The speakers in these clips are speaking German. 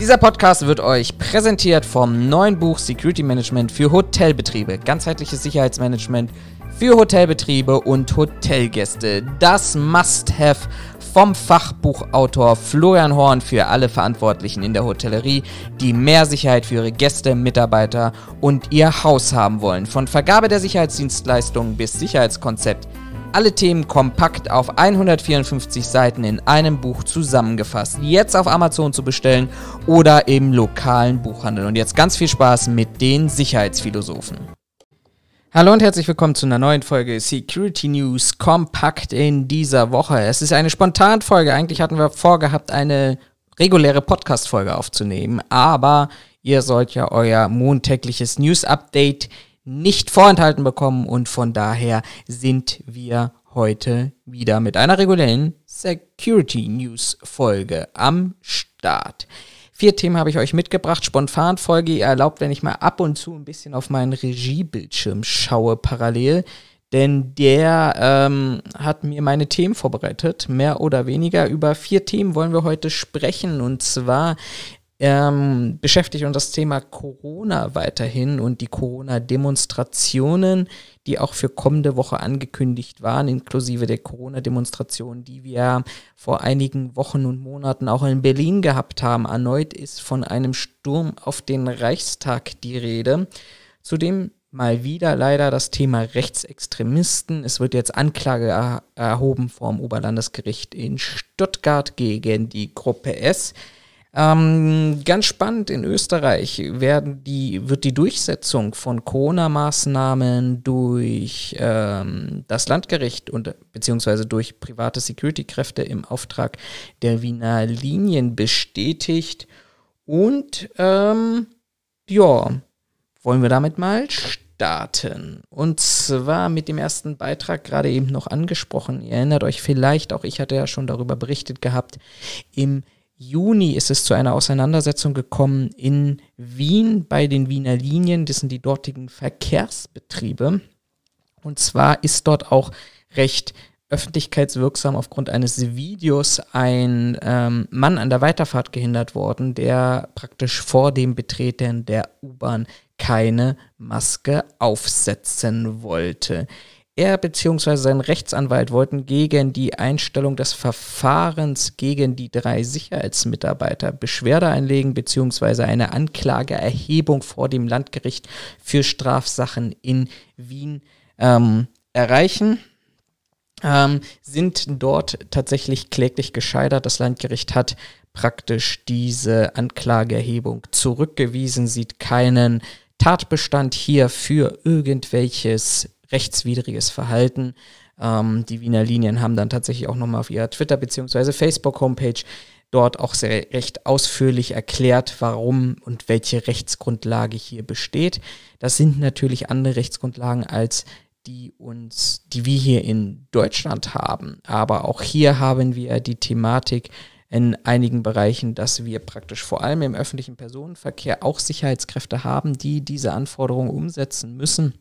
Dieser Podcast wird euch präsentiert vom neuen Buch Security Management für Hotelbetriebe. Ganzheitliches Sicherheitsmanagement für Hotelbetriebe und Hotelgäste. Das Must-Have vom Fachbuchautor Florian Horn für alle Verantwortlichen in der Hotellerie, die mehr Sicherheit für ihre Gäste, Mitarbeiter und ihr Haus haben wollen. Von Vergabe der Sicherheitsdienstleistungen bis Sicherheitskonzept alle Themen kompakt auf 154 Seiten in einem Buch zusammengefasst. Jetzt auf Amazon zu bestellen oder im lokalen Buchhandel. Und jetzt ganz viel Spaß mit den Sicherheitsphilosophen. Hallo und herzlich willkommen zu einer neuen Folge Security News kompakt in dieser Woche. Es ist eine Spontanfolge. Eigentlich hatten wir vorgehabt, eine reguläre Podcast-Folge aufzunehmen, aber ihr sollt ja euer montägliches News-Update nicht vorenthalten bekommen und von daher sind wir heute wieder mit einer regulären Security News Folge am Start. Vier Themen habe ich euch mitgebracht. Spontanfolge. Ihr erlaubt, wenn ich mal ab und zu ein bisschen auf meinen Regiebildschirm schaue parallel. Denn der ähm, hat mir meine Themen vorbereitet. Mehr oder weniger über vier Themen wollen wir heute sprechen. Und zwar ähm, beschäftigt uns das Thema Corona weiterhin und die Corona-Demonstrationen, die auch für kommende Woche angekündigt waren, inklusive der Corona-Demonstrationen, die wir vor einigen Wochen und Monaten auch in Berlin gehabt haben. Erneut ist von einem Sturm auf den Reichstag die Rede. Zudem mal wieder leider das Thema Rechtsextremisten. Es wird jetzt Anklage er erhoben vom Oberlandesgericht in Stuttgart gegen die Gruppe S. Ähm, ganz spannend, in Österreich werden die, wird die Durchsetzung von Corona-Maßnahmen durch ähm, das Landgericht und beziehungsweise durch private Security-Kräfte im Auftrag der Wiener Linien bestätigt. Und ähm, ja, wollen wir damit mal starten. Und zwar mit dem ersten Beitrag, gerade eben noch angesprochen. Ihr erinnert euch vielleicht, auch ich hatte ja schon darüber berichtet gehabt, im Juni ist es zu einer Auseinandersetzung gekommen in Wien bei den Wiener Linien. Das sind die dortigen Verkehrsbetriebe. Und zwar ist dort auch recht öffentlichkeitswirksam aufgrund eines Videos ein ähm, Mann an der Weiterfahrt gehindert worden, der praktisch vor dem Betreten der U-Bahn keine Maske aufsetzen wollte. Er bzw. sein Rechtsanwalt wollten gegen die Einstellung des Verfahrens gegen die drei Sicherheitsmitarbeiter Beschwerde einlegen bzw. eine Anklageerhebung vor dem Landgericht für Strafsachen in Wien ähm, erreichen. Ähm, sind dort tatsächlich kläglich gescheitert. Das Landgericht hat praktisch diese Anklageerhebung zurückgewiesen, sieht keinen Tatbestand hier für irgendwelches rechtswidriges Verhalten. Ähm, die Wiener Linien haben dann tatsächlich auch nochmal auf ihrer Twitter- bzw. Facebook-Homepage dort auch sehr recht ausführlich erklärt, warum und welche Rechtsgrundlage hier besteht. Das sind natürlich andere Rechtsgrundlagen als die uns, die wir hier in Deutschland haben. Aber auch hier haben wir die Thematik in einigen Bereichen, dass wir praktisch vor allem im öffentlichen Personenverkehr auch Sicherheitskräfte haben, die diese Anforderungen umsetzen müssen.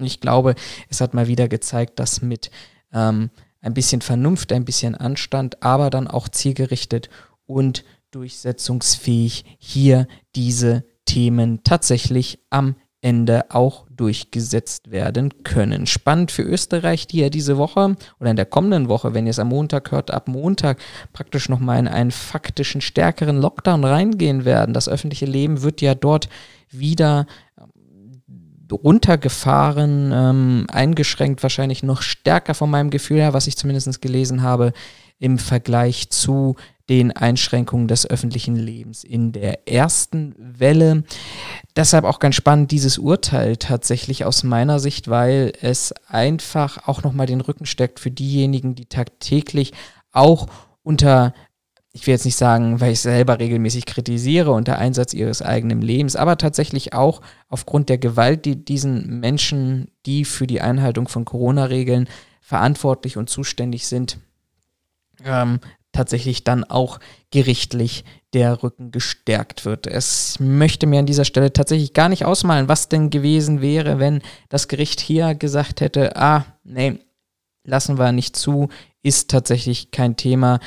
Und ich glaube, es hat mal wieder gezeigt, dass mit ähm, ein bisschen Vernunft, ein bisschen Anstand, aber dann auch zielgerichtet und durchsetzungsfähig hier diese Themen tatsächlich am Ende auch durchgesetzt werden können. Spannend für Österreich, die ja diese Woche oder in der kommenden Woche, wenn ihr es am Montag hört, ab Montag praktisch nochmal in einen faktischen, stärkeren Lockdown reingehen werden. Das öffentliche Leben wird ja dort wieder runtergefahren, ähm, eingeschränkt, wahrscheinlich noch stärker von meinem Gefühl her, was ich zumindest gelesen habe, im Vergleich zu den Einschränkungen des öffentlichen Lebens in der ersten Welle. Deshalb auch ganz spannend dieses Urteil tatsächlich aus meiner Sicht, weil es einfach auch nochmal den Rücken steckt für diejenigen, die tagtäglich auch unter ich will jetzt nicht sagen, weil ich selber regelmäßig kritisiere unter Einsatz ihres eigenen Lebens, aber tatsächlich auch aufgrund der Gewalt, die diesen Menschen, die für die Einhaltung von Corona-Regeln verantwortlich und zuständig sind, ähm, tatsächlich dann auch gerichtlich der Rücken gestärkt wird. Es möchte mir an dieser Stelle tatsächlich gar nicht ausmalen, was denn gewesen wäre, wenn das Gericht hier gesagt hätte, ah, nee, lassen wir nicht zu, ist tatsächlich kein Thema.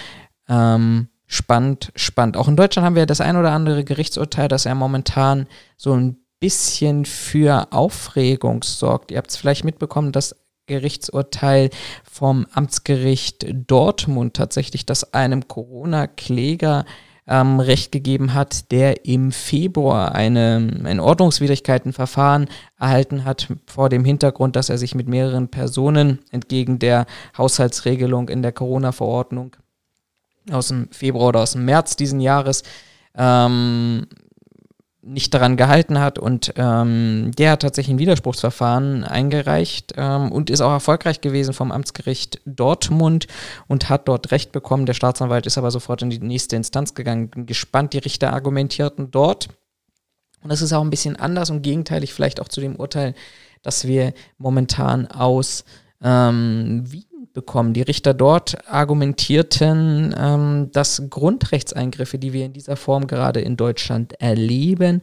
Ähm, spannend, spannend. Auch in Deutschland haben wir das ein oder andere Gerichtsurteil, das ja momentan so ein bisschen für Aufregung sorgt. Ihr habt es vielleicht mitbekommen, das Gerichtsurteil vom Amtsgericht Dortmund tatsächlich, das einem Corona-Kläger ähm, Recht gegeben hat, der im Februar eine, ein Ordnungswidrigkeitenverfahren erhalten hat, vor dem Hintergrund, dass er sich mit mehreren Personen entgegen der Haushaltsregelung in der Corona-Verordnung aus dem Februar oder aus dem März diesen Jahres ähm, nicht daran gehalten hat und ähm, der hat tatsächlich ein Widerspruchsverfahren eingereicht ähm, und ist auch erfolgreich gewesen vom Amtsgericht Dortmund und hat dort Recht bekommen. Der Staatsanwalt ist aber sofort in die nächste Instanz gegangen. Bin gespannt, die Richter argumentierten dort. Und das ist auch ein bisschen anders und gegenteilig vielleicht auch zu dem Urteil, das wir momentan aus ähm, Wien bekommen. Die Richter dort argumentierten, ähm, dass Grundrechtseingriffe, die wir in dieser Form gerade in Deutschland erleben,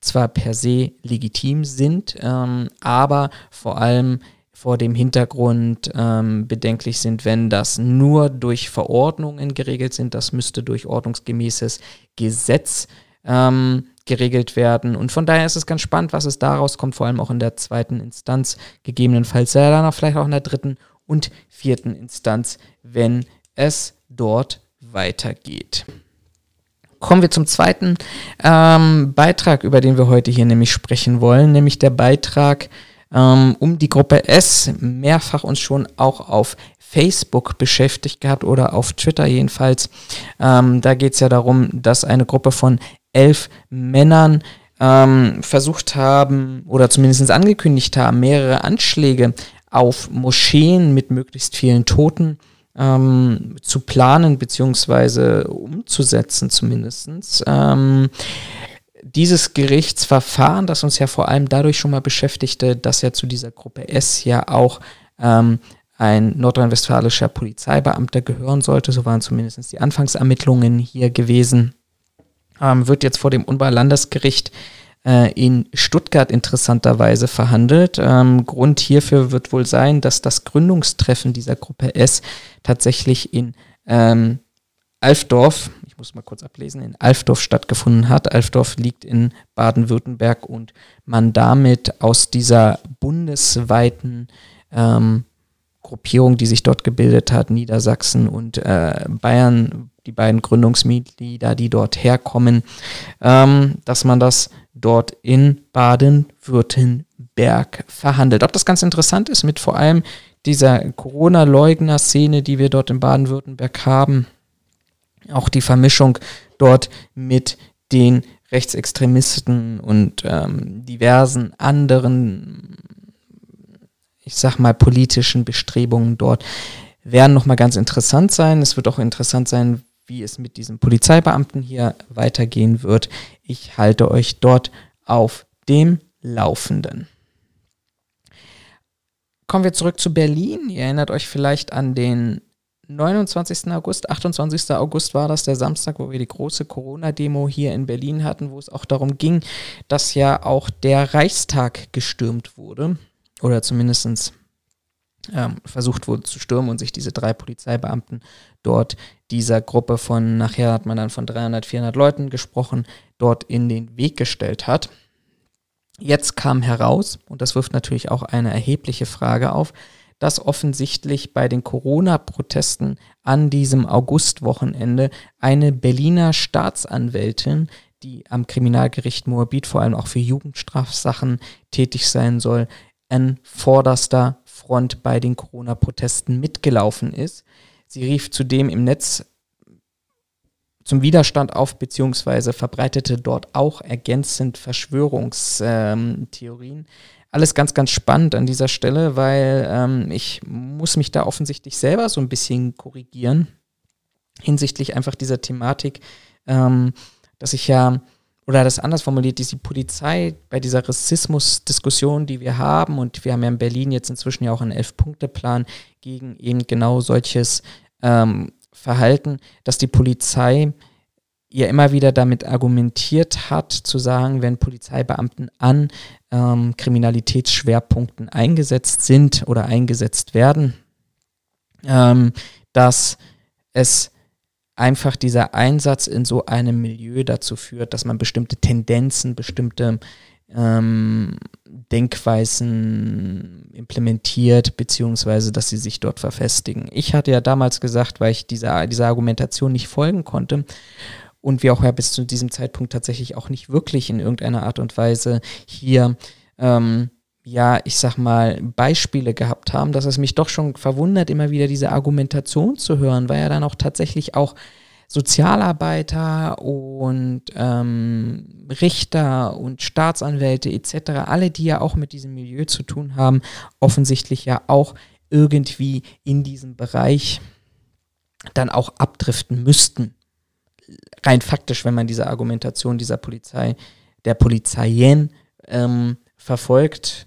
zwar per se legitim sind, ähm, aber vor allem vor dem Hintergrund ähm, bedenklich sind, wenn das nur durch Verordnungen geregelt sind. Das müsste durch ordnungsgemäßes Gesetz ähm, geregelt werden. Und von daher ist es ganz spannend, was es daraus kommt, vor allem auch in der zweiten Instanz, gegebenenfalls ja dann vielleicht auch in der dritten und vierten Instanz, wenn es dort weitergeht. Kommen wir zum zweiten ähm, Beitrag, über den wir heute hier nämlich sprechen wollen, nämlich der Beitrag ähm, um die Gruppe S, mehrfach uns schon auch auf Facebook beschäftigt gehabt oder auf Twitter jedenfalls. Ähm, da geht es ja darum, dass eine Gruppe von elf Männern ähm, versucht haben oder zumindest angekündigt haben, mehrere Anschläge auf Moscheen mit möglichst vielen Toten ähm, zu planen beziehungsweise umzusetzen zumindest. Ähm, dieses Gerichtsverfahren, das uns ja vor allem dadurch schon mal beschäftigte, dass ja zu dieser Gruppe S ja auch ähm, ein nordrhein-westfälischer Polizeibeamter gehören sollte, so waren zumindest die Anfangsermittlungen hier gewesen, ähm, wird jetzt vor dem Unbau-Landesgericht äh, in Stuttgart interessanterweise verhandelt. Ähm, Grund hierfür wird wohl sein, dass das Gründungstreffen dieser Gruppe S tatsächlich in ähm, Alfdorf, ich muss mal kurz ablesen, in Alfdorf stattgefunden hat. Alfdorf liegt in Baden-Württemberg und man damit aus dieser bundesweiten ähm, Gruppierung, die sich dort gebildet hat, Niedersachsen und äh, Bayern, die beiden Gründungsmitglieder, die dort herkommen, ähm, dass man das dort in Baden-Württemberg verhandelt. Ob das ganz interessant ist mit vor allem dieser Corona-Leugner-Szene, die wir dort in Baden-Württemberg haben, auch die Vermischung dort mit den Rechtsextremisten und ähm, diversen anderen, ich sag mal, politischen Bestrebungen dort werden nochmal ganz interessant sein. Es wird auch interessant sein, wie es mit diesem Polizeibeamten hier weitergehen wird. Ich halte euch dort auf dem Laufenden. Kommen wir zurück zu Berlin. Ihr erinnert euch vielleicht an den 29. August, 28. August war das der Samstag, wo wir die große Corona-Demo hier in Berlin hatten, wo es auch darum ging, dass ja auch der Reichstag gestürmt wurde. Oder zumindest ähm, versucht wurde zu stürmen und sich diese drei Polizeibeamten dort dieser Gruppe von, nachher hat man dann von 300, 400 Leuten gesprochen, dort in den Weg gestellt hat. Jetzt kam heraus, und das wirft natürlich auch eine erhebliche Frage auf, dass offensichtlich bei den Corona-Protesten an diesem Augustwochenende eine Berliner Staatsanwältin, die am Kriminalgericht Moabit vor allem auch für Jugendstrafsachen tätig sein soll, an vorderster Front bei den Corona-Protesten mitgelaufen ist. Sie rief zudem im Netz zum Widerstand auf, beziehungsweise verbreitete dort auch ergänzend Verschwörungstheorien. Alles ganz, ganz spannend an dieser Stelle, weil ähm, ich muss mich da offensichtlich selber so ein bisschen korrigieren hinsichtlich einfach dieser Thematik, ähm, dass ich ja oder das anders formuliert, ist die Polizei bei dieser Rassismus-Diskussion, die wir haben, und wir haben ja in Berlin jetzt inzwischen ja auch einen Elf-Punkte-Plan gegen eben genau solches ähm, Verhalten, dass die Polizei ja immer wieder damit argumentiert hat, zu sagen, wenn Polizeibeamten an ähm, Kriminalitätsschwerpunkten eingesetzt sind oder eingesetzt werden, ähm, dass es einfach dieser Einsatz in so einem Milieu dazu führt, dass man bestimmte Tendenzen, bestimmte ähm, Denkweisen implementiert, beziehungsweise dass sie sich dort verfestigen. Ich hatte ja damals gesagt, weil ich dieser, dieser Argumentation nicht folgen konnte und wir auch ja bis zu diesem Zeitpunkt tatsächlich auch nicht wirklich in irgendeiner Art und Weise hier ähm, ja, ich sag mal, Beispiele gehabt haben, dass es mich doch schon verwundert, immer wieder diese Argumentation zu hören, weil ja dann auch tatsächlich auch Sozialarbeiter und ähm, Richter und Staatsanwälte etc., alle, die ja auch mit diesem Milieu zu tun haben, offensichtlich ja auch irgendwie in diesem Bereich dann auch abdriften müssten. Rein faktisch, wenn man diese Argumentation dieser Polizei, der Polizeien ähm, verfolgt.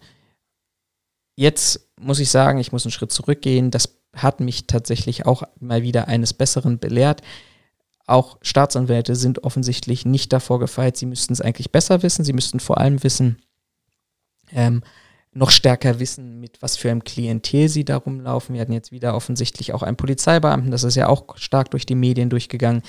Jetzt muss ich sagen, ich muss einen Schritt zurückgehen. Das hat mich tatsächlich auch mal wieder eines Besseren belehrt. Auch Staatsanwälte sind offensichtlich nicht davor gefeit. Sie müssten es eigentlich besser wissen. Sie müssten vor allem wissen, ähm, noch stärker wissen, mit was für einem Klientel sie da rumlaufen. Wir hatten jetzt wieder offensichtlich auch einen Polizeibeamten, das ist ja auch stark durch die Medien durchgegangen,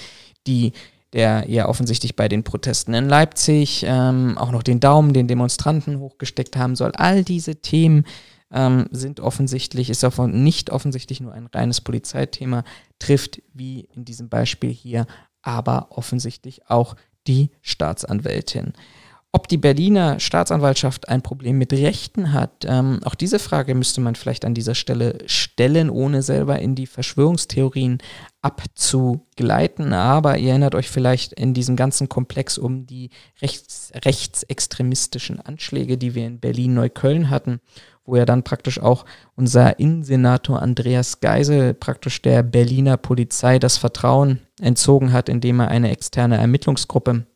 die der ja offensichtlich bei den Protesten in Leipzig ähm, auch noch den Daumen den Demonstranten hochgesteckt haben soll. All diese Themen ähm, sind offensichtlich, ist davon nicht offensichtlich nur ein reines Polizeithema, trifft wie in diesem Beispiel hier aber offensichtlich auch die Staatsanwältin. Ob die Berliner Staatsanwaltschaft ein Problem mit Rechten hat, ähm, auch diese Frage müsste man vielleicht an dieser Stelle stellen, ohne selber in die Verschwörungstheorien abzugleiten. Aber ihr erinnert euch vielleicht in diesem ganzen Komplex um die rechts, rechtsextremistischen Anschläge, die wir in Berlin-Neukölln hatten, wo ja dann praktisch auch unser Innensenator Andreas Geisel praktisch der Berliner Polizei das Vertrauen entzogen hat, indem er eine externe Ermittlungsgruppe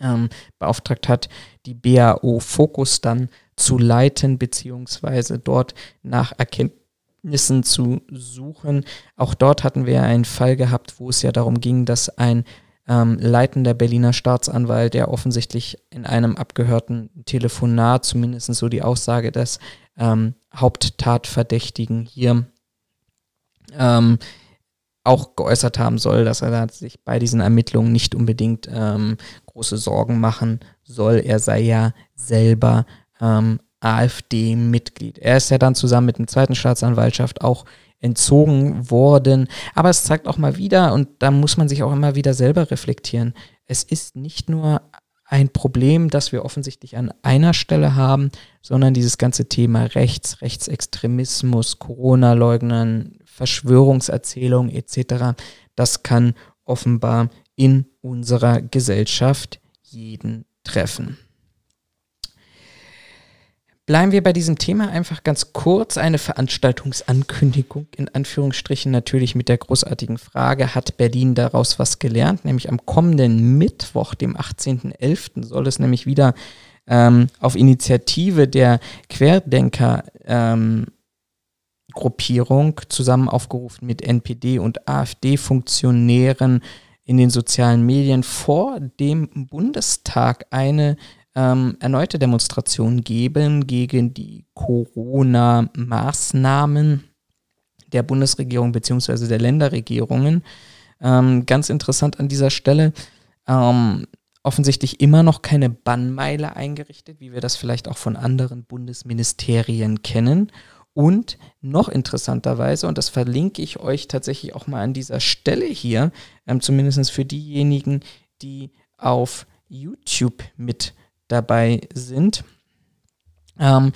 ähm, beauftragt hat, die BAO Fokus dann zu leiten, beziehungsweise dort nach Erkenntnissen zu suchen. Auch dort hatten wir einen Fall gehabt, wo es ja darum ging, dass ein ähm, leitender Berliner Staatsanwalt, der offensichtlich in einem abgehörten Telefonat, zumindest so die Aussage des ähm, Haupttatverdächtigen hier, ähm, auch geäußert haben soll, dass er sich bei diesen Ermittlungen nicht unbedingt ähm, große Sorgen machen soll. Er sei ja selber ähm, AfD-Mitglied. Er ist ja dann zusammen mit dem zweiten Staatsanwaltschaft auch entzogen worden. Aber es zeigt auch mal wieder, und da muss man sich auch immer wieder selber reflektieren, es ist nicht nur ein Problem, das wir offensichtlich an einer Stelle haben, sondern dieses ganze Thema Rechts, Rechtsextremismus, Corona-Leugnern, Verschwörungserzählungen etc., das kann offenbar in unserer Gesellschaft jeden treffen. Bleiben wir bei diesem Thema einfach ganz kurz. Eine Veranstaltungsankündigung in Anführungsstrichen natürlich mit der großartigen Frage, hat Berlin daraus was gelernt? Nämlich am kommenden Mittwoch, dem 18.11., soll es nämlich wieder ähm, auf Initiative der Querdenker ähm, Gruppierung, zusammen aufgerufen mit NPD und AfD-Funktionären in den sozialen Medien vor dem Bundestag eine ähm, erneute Demonstration geben gegen die Corona-Maßnahmen der Bundesregierung bzw. der Länderregierungen. Ähm, ganz interessant an dieser Stelle. Ähm, offensichtlich immer noch keine Bannmeile eingerichtet, wie wir das vielleicht auch von anderen Bundesministerien kennen. Und noch interessanterweise, und das verlinke ich euch tatsächlich auch mal an dieser Stelle hier, ähm, zumindest für diejenigen, die auf YouTube mit dabei sind. Ähm,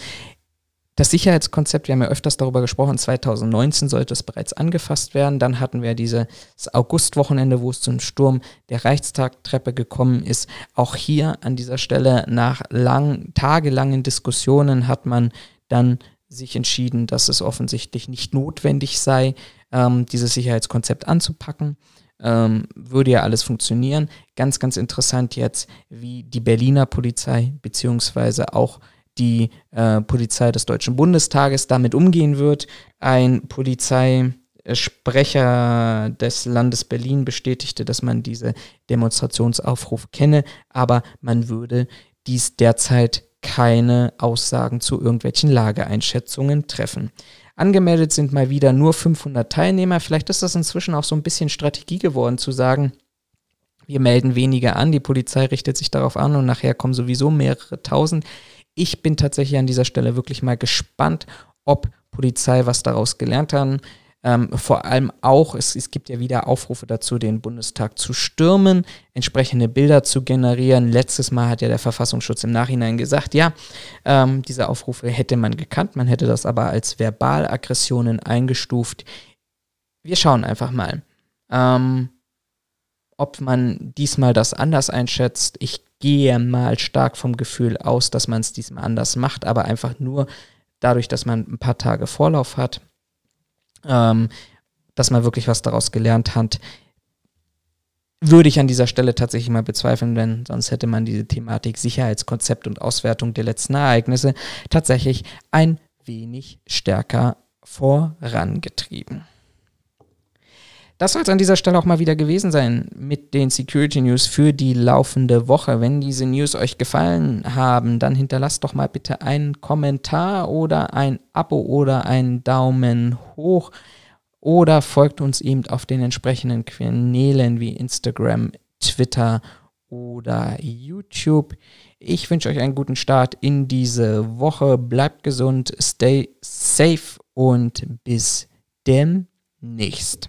das Sicherheitskonzept, wir haben ja öfters darüber gesprochen, 2019 sollte es bereits angefasst werden. Dann hatten wir dieses Augustwochenende, wo es zum Sturm der Reichstagtreppe gekommen ist. Auch hier an dieser Stelle nach lang, tagelangen Diskussionen hat man dann sich entschieden, dass es offensichtlich nicht notwendig sei, ähm, dieses Sicherheitskonzept anzupacken. Ähm, würde ja alles funktionieren. Ganz, ganz interessant jetzt, wie die Berliner Polizei beziehungsweise auch die äh, Polizei des Deutschen Bundestages damit umgehen wird. Ein Polizeisprecher des Landes Berlin bestätigte, dass man diese Demonstrationsaufruf kenne, aber man würde dies derzeit keine Aussagen zu irgendwelchen Lageeinschätzungen treffen. Angemeldet sind mal wieder nur 500 Teilnehmer. Vielleicht ist das inzwischen auch so ein bisschen Strategie geworden, zu sagen, wir melden weniger an, die Polizei richtet sich darauf an und nachher kommen sowieso mehrere tausend. Ich bin tatsächlich an dieser Stelle wirklich mal gespannt, ob Polizei was daraus gelernt hat. Ähm, vor allem auch, es, es gibt ja wieder Aufrufe dazu, den Bundestag zu stürmen, entsprechende Bilder zu generieren. Letztes Mal hat ja der Verfassungsschutz im Nachhinein gesagt, ja, ähm, diese Aufrufe hätte man gekannt, man hätte das aber als Verbalaggressionen eingestuft. Wir schauen einfach mal, ähm, ob man diesmal das anders einschätzt. Ich gehe mal stark vom Gefühl aus, dass man es diesmal anders macht, aber einfach nur dadurch, dass man ein paar Tage Vorlauf hat ähm, dass man wirklich was daraus gelernt hat, würde ich an dieser Stelle tatsächlich mal bezweifeln, denn sonst hätte man diese Thematik Sicherheitskonzept und Auswertung der letzten Ereignisse tatsächlich ein wenig stärker vorangetrieben. Das soll es an dieser Stelle auch mal wieder gewesen sein mit den Security News für die laufende Woche. Wenn diese News euch gefallen haben, dann hinterlasst doch mal bitte einen Kommentar oder ein Abo oder einen Daumen hoch oder folgt uns eben auf den entsprechenden Kanälen wie Instagram, Twitter oder YouTube. Ich wünsche euch einen guten Start in diese Woche. Bleibt gesund, stay safe und bis demnächst.